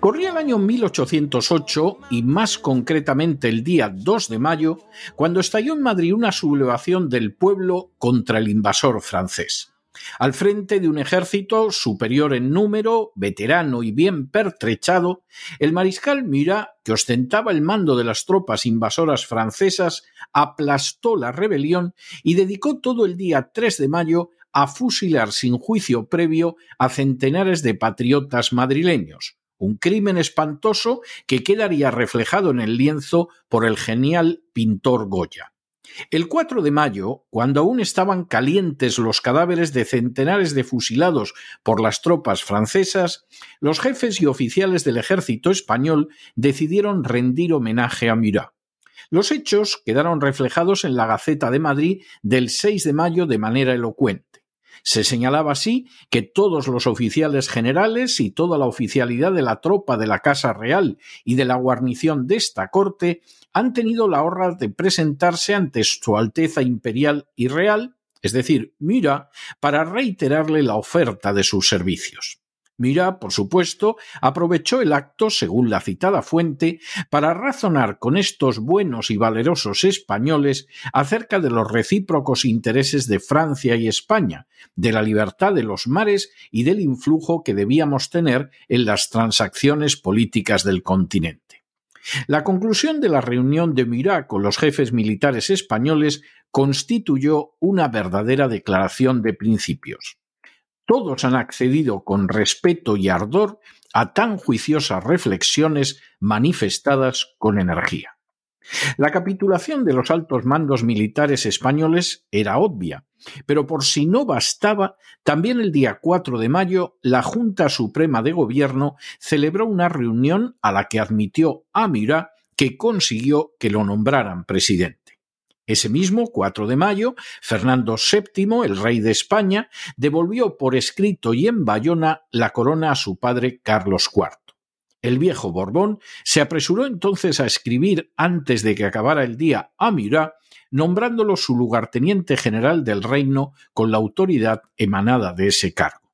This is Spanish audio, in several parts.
Corría el año 1808 y más concretamente el día 2 de mayo, cuando estalló en Madrid una sublevación del pueblo contra el invasor francés. Al frente de un ejército superior en número, veterano y bien pertrechado, el mariscal Murat, que ostentaba el mando de las tropas invasoras francesas, aplastó la rebelión y dedicó todo el día 3 de mayo a fusilar sin juicio previo a centenares de patriotas madrileños, un crimen espantoso que quedaría reflejado en el lienzo por el genial pintor Goya. El 4 de mayo, cuando aún estaban calientes los cadáveres de centenares de fusilados por las tropas francesas, los jefes y oficiales del ejército español decidieron rendir homenaje a Murat. Los hechos quedaron reflejados en la Gaceta de Madrid del 6 de mayo de manera elocuente. Se señalaba así que todos los oficiales generales y toda la oficialidad de la tropa de la Casa Real y de la guarnición de esta corte han tenido la honra de presentarse ante Su Alteza Imperial y Real, es decir, Mira, para reiterarle la oferta de sus servicios. Mira, por supuesto, aprovechó el acto, según la citada fuente, para razonar con estos buenos y valerosos españoles acerca de los recíprocos intereses de Francia y España, de la libertad de los mares y del influjo que debíamos tener en las transacciones políticas del continente. La conclusión de la reunión de Murat con los jefes militares españoles constituyó una verdadera declaración de principios. Todos han accedido con respeto y ardor a tan juiciosas reflexiones manifestadas con energía. La capitulación de los altos mandos militares españoles era obvia, pero por si no bastaba, también el día 4 de mayo la Junta Suprema de Gobierno celebró una reunión a la que admitió a Murat que consiguió que lo nombraran presidente. Ese mismo 4 de mayo, Fernando VII, el rey de España, devolvió por escrito y en Bayona la corona a su padre Carlos IV. El viejo Borbón se apresuró entonces a escribir antes de que acabara el día a Murat, nombrándolo su lugarteniente general del reino con la autoridad emanada de ese cargo.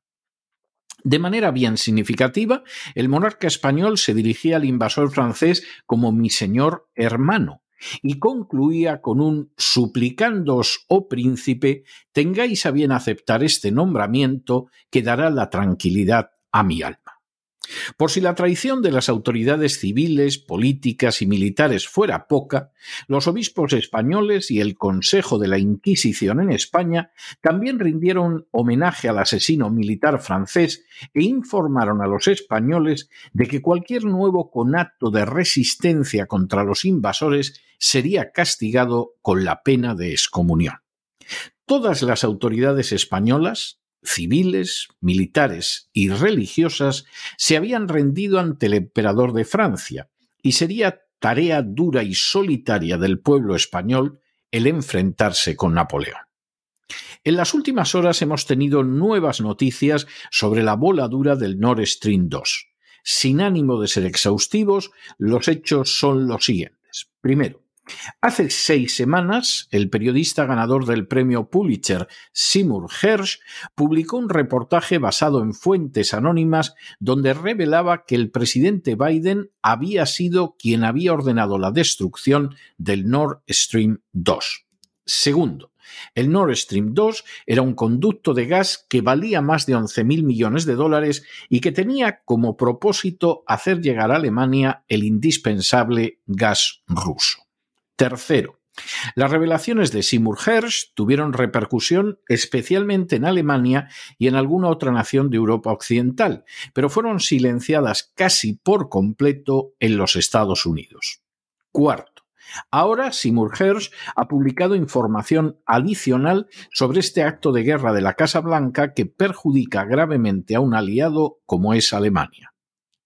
De manera bien significativa, el monarca español se dirigía al invasor francés como mi señor hermano, y concluía con un suplicándoos, oh príncipe, tengáis a bien aceptar este nombramiento que dará la tranquilidad a mi alma. Por si la traición de las autoridades civiles, políticas y militares fuera poca, los obispos españoles y el Consejo de la Inquisición en España también rindieron homenaje al asesino militar francés e informaron a los españoles de que cualquier nuevo conato de resistencia contra los invasores sería castigado con la pena de excomunión. Todas las autoridades españolas, civiles, militares y religiosas se habían rendido ante el emperador de Francia, y sería tarea dura y solitaria del pueblo español el enfrentarse con Napoleón. En las últimas horas hemos tenido nuevas noticias sobre la voladura del Nord Stream 2. Sin ánimo de ser exhaustivos, los hechos son los siguientes. Primero, Hace seis semanas, el periodista ganador del premio Pulitzer, Seymour Hersh, publicó un reportaje basado en fuentes anónimas donde revelaba que el presidente Biden había sido quien había ordenado la destrucción del Nord Stream 2. Segundo, el Nord Stream 2 era un conducto de gas que valía más de 11.000 millones de dólares y que tenía como propósito hacer llegar a Alemania el indispensable gas ruso. Tercero, las revelaciones de Seymour Hersh tuvieron repercusión especialmente en Alemania y en alguna otra nación de Europa Occidental, pero fueron silenciadas casi por completo en los Estados Unidos. Cuarto, ahora Seymour Hersh ha publicado información adicional sobre este acto de guerra de la Casa Blanca que perjudica gravemente a un aliado como es Alemania.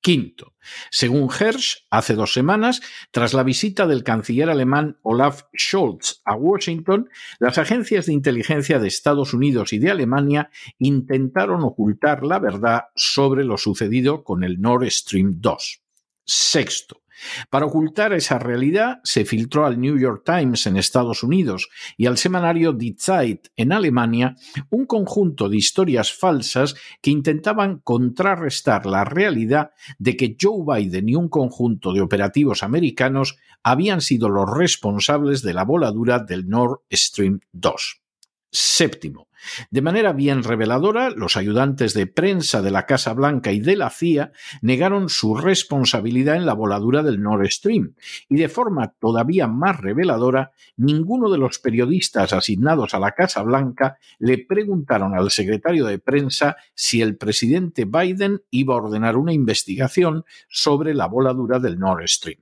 Quinto, según Hersch, hace dos semanas, tras la visita del canciller alemán Olaf Scholz a Washington, las agencias de inteligencia de Estados Unidos y de Alemania intentaron ocultar la verdad sobre lo sucedido con el Nord Stream 2. Sexto, para ocultar esa realidad, se filtró al New York Times en Estados Unidos y al semanario Die Zeit en Alemania un conjunto de historias falsas que intentaban contrarrestar la realidad de que Joe Biden y un conjunto de operativos americanos habían sido los responsables de la voladura del Nord Stream 2. Séptimo, de manera bien reveladora, los ayudantes de prensa de la Casa Blanca y de la CIA negaron su responsabilidad en la voladura del Nord Stream, y de forma todavía más reveladora, ninguno de los periodistas asignados a la Casa Blanca le preguntaron al secretario de prensa si el presidente Biden iba a ordenar una investigación sobre la voladura del Nord Stream.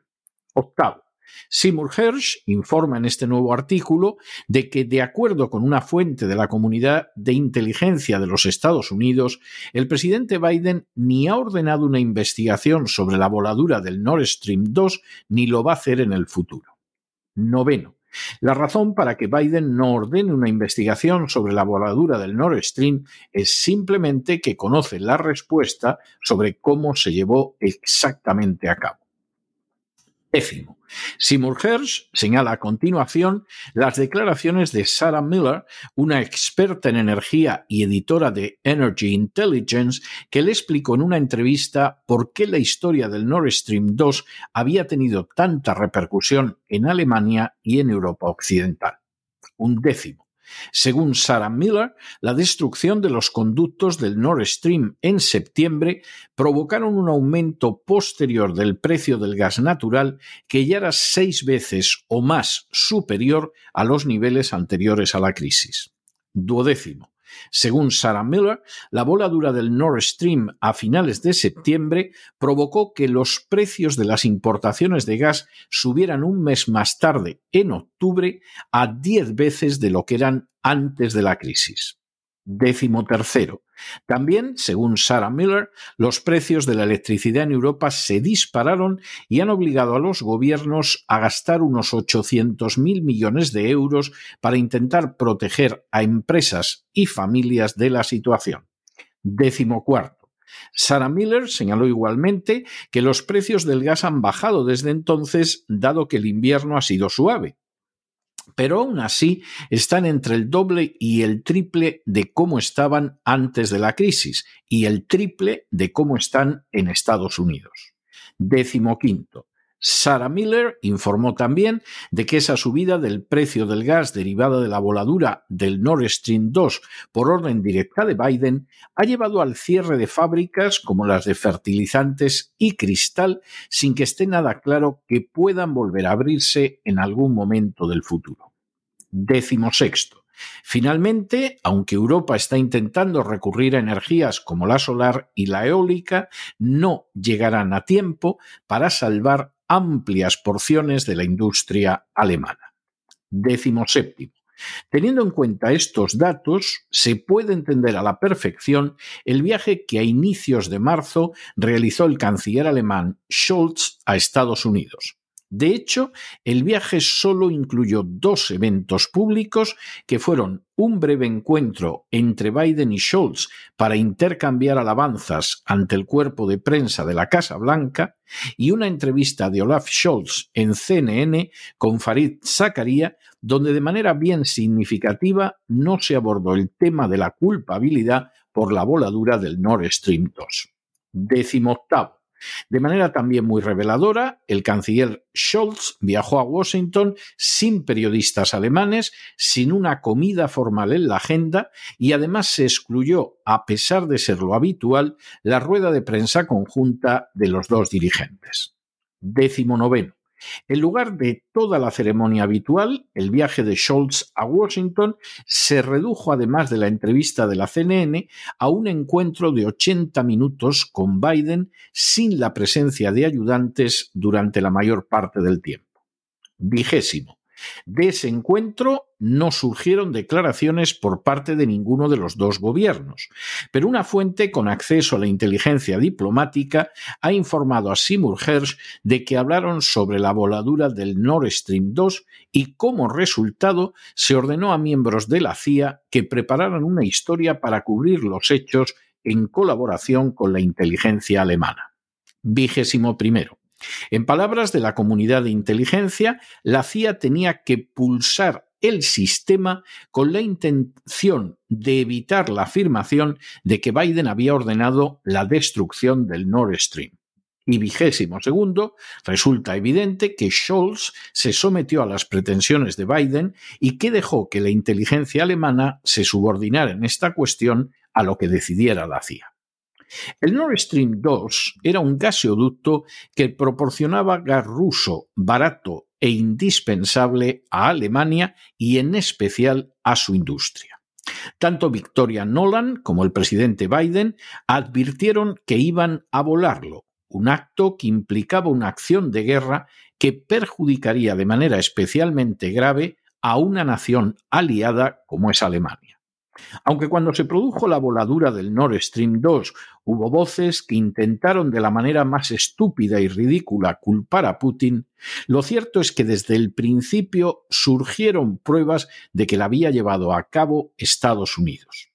Octavo. Seymour Hersh informa en este nuevo artículo de que, de acuerdo con una fuente de la comunidad de inteligencia de los Estados Unidos, el presidente Biden ni ha ordenado una investigación sobre la voladura del Nord Stream 2 ni lo va a hacer en el futuro. Noveno. La razón para que Biden no ordene una investigación sobre la voladura del Nord Stream es simplemente que conoce la respuesta sobre cómo se llevó exactamente a cabo. Décimo. Seymour Hersh señala a continuación las declaraciones de Sarah Miller, una experta en energía y editora de Energy Intelligence, que le explicó en una entrevista por qué la historia del Nord Stream 2 había tenido tanta repercusión en Alemania y en Europa Occidental. Un décimo. Según Sarah Miller, la destrucción de los conductos del Nord Stream en septiembre provocaron un aumento posterior del precio del gas natural que ya era seis veces o más superior a los niveles anteriores a la crisis. Duodécimo. Según Sarah Miller, la voladura del Nord Stream a finales de septiembre provocó que los precios de las importaciones de gas subieran un mes más tarde, en octubre, a 10 veces de lo que eran antes de la crisis. Décimo tercero. También, según Sarah Miller, los precios de la electricidad en Europa se dispararon y han obligado a los gobiernos a gastar unos 800.000 millones de euros para intentar proteger a empresas y familias de la situación. Décimo cuarto. Sarah Miller señaló igualmente que los precios del gas han bajado desde entonces, dado que el invierno ha sido suave pero aún así están entre el doble y el triple de cómo estaban antes de la crisis y el triple de cómo están en Estados Unidos. Décimo quinto. Sarah Miller informó también de que esa subida del precio del gas derivada de la voladura del Nord Stream 2 por orden directa de Biden ha llevado al cierre de fábricas como las de fertilizantes y cristal sin que esté nada claro que puedan volver a abrirse en algún momento del futuro. Décimo sexto. Finalmente, aunque Europa está intentando recurrir a energías como la solar y la eólica, no llegarán a tiempo para salvar amplias porciones de la industria alemana. Décimo séptimo. Teniendo en cuenta estos datos, se puede entender a la perfección el viaje que a inicios de marzo realizó el canciller alemán Scholz a Estados Unidos. De hecho, el viaje solo incluyó dos eventos públicos que fueron un breve encuentro entre Biden y Scholz para intercambiar alabanzas ante el cuerpo de prensa de la Casa Blanca y una entrevista de Olaf Scholz en CNN con Farid Zakaria, donde de manera bien significativa no se abordó el tema de la culpabilidad por la voladura del Nord Stream 2. Décimo octavo. De manera también muy reveladora, el canciller Scholz viajó a Washington sin periodistas alemanes, sin una comida formal en la agenda y además se excluyó, a pesar de ser lo habitual, la rueda de prensa conjunta de los dos dirigentes. Décimo noveno. En lugar de toda la ceremonia habitual, el viaje de Scholz a Washington se redujo, además de la entrevista de la CNN, a un encuentro de 80 minutos con Biden sin la presencia de ayudantes durante la mayor parte del tiempo. Vigésimo. De ese encuentro no surgieron declaraciones por parte de ninguno de los dos gobiernos, pero una fuente con acceso a la inteligencia diplomática ha informado a Seymour Hersh de que hablaron sobre la voladura del Nord Stream 2 y como resultado se ordenó a miembros de la CIA que prepararan una historia para cubrir los hechos en colaboración con la inteligencia alemana. Vigésimo primero. En palabras de la comunidad de inteligencia, la CIA tenía que pulsar el sistema con la intención de evitar la afirmación de que Biden había ordenado la destrucción del Nord Stream. Y vigésimo segundo, resulta evidente que Scholz se sometió a las pretensiones de Biden y que dejó que la inteligencia alemana se subordinara en esta cuestión a lo que decidiera la CIA. El Nord Stream 2 era un gasoducto que proporcionaba gas ruso barato e indispensable a Alemania y en especial a su industria. Tanto Victoria Nolan como el presidente Biden advirtieron que iban a volarlo, un acto que implicaba una acción de guerra que perjudicaría de manera especialmente grave a una nación aliada como es Alemania. Aunque cuando se produjo la voladura del Nord Stream 2 hubo voces que intentaron de la manera más estúpida y ridícula culpar a Putin, lo cierto es que desde el principio surgieron pruebas de que la había llevado a cabo Estados Unidos.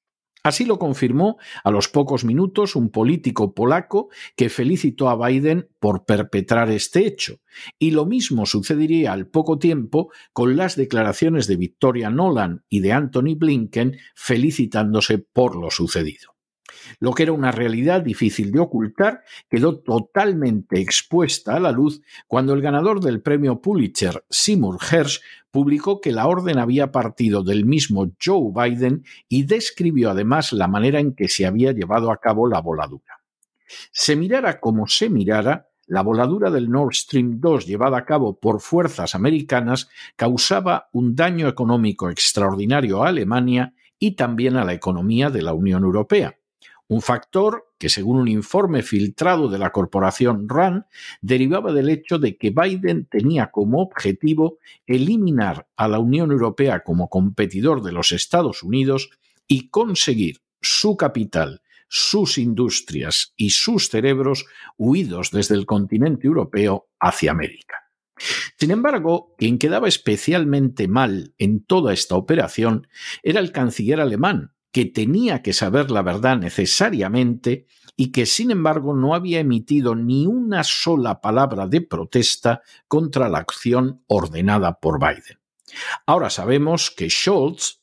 Así lo confirmó a los pocos minutos un político polaco que felicitó a Biden por perpetrar este hecho, y lo mismo sucedería al poco tiempo con las declaraciones de Victoria Nolan y de Anthony Blinken felicitándose por lo sucedido. Lo que era una realidad difícil de ocultar quedó totalmente expuesta a la luz cuando el ganador del premio Pulitzer, Seymour Hersh, publicó que la orden había partido del mismo Joe Biden y describió además la manera en que se había llevado a cabo la voladura. Se mirara como se mirara, la voladura del Nord Stream 2 llevada a cabo por fuerzas americanas causaba un daño económico extraordinario a Alemania y también a la economía de la Unión Europea un factor que, según un informe filtrado de la corporación RAND, derivaba del hecho de que Biden tenía como objetivo eliminar a la Unión Europea como competidor de los Estados Unidos y conseguir su capital, sus industrias y sus cerebros huidos desde el continente europeo hacia América. Sin embargo, quien quedaba especialmente mal en toda esta operación era el canciller alemán, que tenía que saber la verdad necesariamente y que sin embargo no había emitido ni una sola palabra de protesta contra la acción ordenada por Biden. Ahora sabemos que Scholz,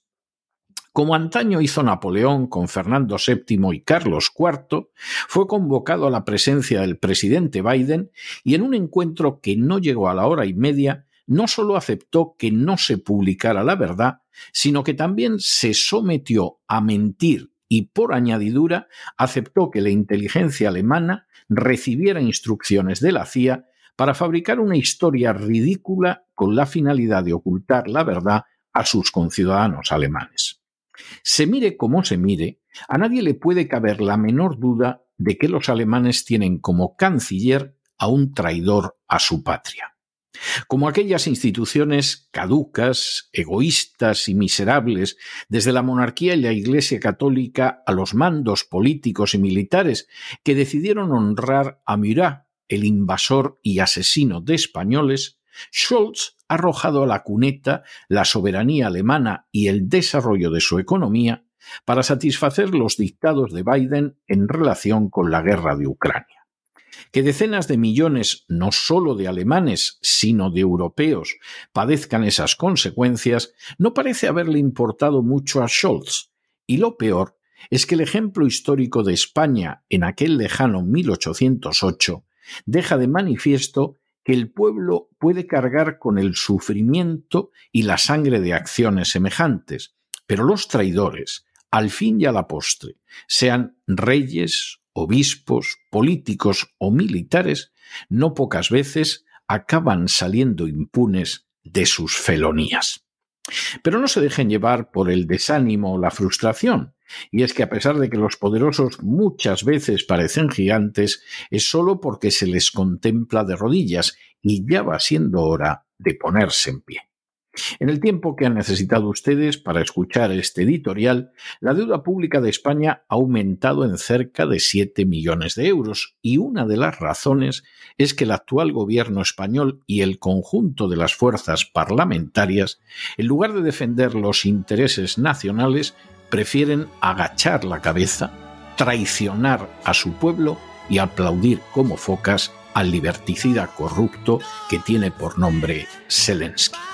como antaño hizo Napoleón con Fernando VII y Carlos IV, fue convocado a la presencia del presidente Biden y en un encuentro que no llegó a la hora y media, no solo aceptó que no se publicara la verdad, sino que también se sometió a mentir y por añadidura aceptó que la inteligencia alemana recibiera instrucciones de la CIA para fabricar una historia ridícula con la finalidad de ocultar la verdad a sus conciudadanos alemanes. Se mire como se mire, a nadie le puede caber la menor duda de que los alemanes tienen como canciller a un traidor a su patria como aquellas instituciones caducas, egoístas y miserables, desde la monarquía y la Iglesia católica a los mandos políticos y militares que decidieron honrar a Murat, el invasor y asesino de españoles, Scholz ha arrojado a la cuneta la soberanía alemana y el desarrollo de su economía para satisfacer los dictados de Biden en relación con la guerra de Ucrania. Que decenas de millones, no solo de alemanes, sino de europeos, padezcan esas consecuencias, no parece haberle importado mucho a Scholz, y lo peor es que el ejemplo histórico de España en aquel lejano 1808 deja de manifiesto que el pueblo puede cargar con el sufrimiento y la sangre de acciones semejantes, pero los traidores, al fin y a la postre, sean reyes, obispos, políticos o militares, no pocas veces acaban saliendo impunes de sus felonías. Pero no se dejen llevar por el desánimo o la frustración, y es que a pesar de que los poderosos muchas veces parecen gigantes, es solo porque se les contempla de rodillas y ya va siendo hora de ponerse en pie. En el tiempo que han necesitado ustedes para escuchar este editorial, la deuda pública de España ha aumentado en cerca de 7 millones de euros y una de las razones es que el actual gobierno español y el conjunto de las fuerzas parlamentarias, en lugar de defender los intereses nacionales, prefieren agachar la cabeza, traicionar a su pueblo y aplaudir como focas al liberticida corrupto que tiene por nombre Zelensky.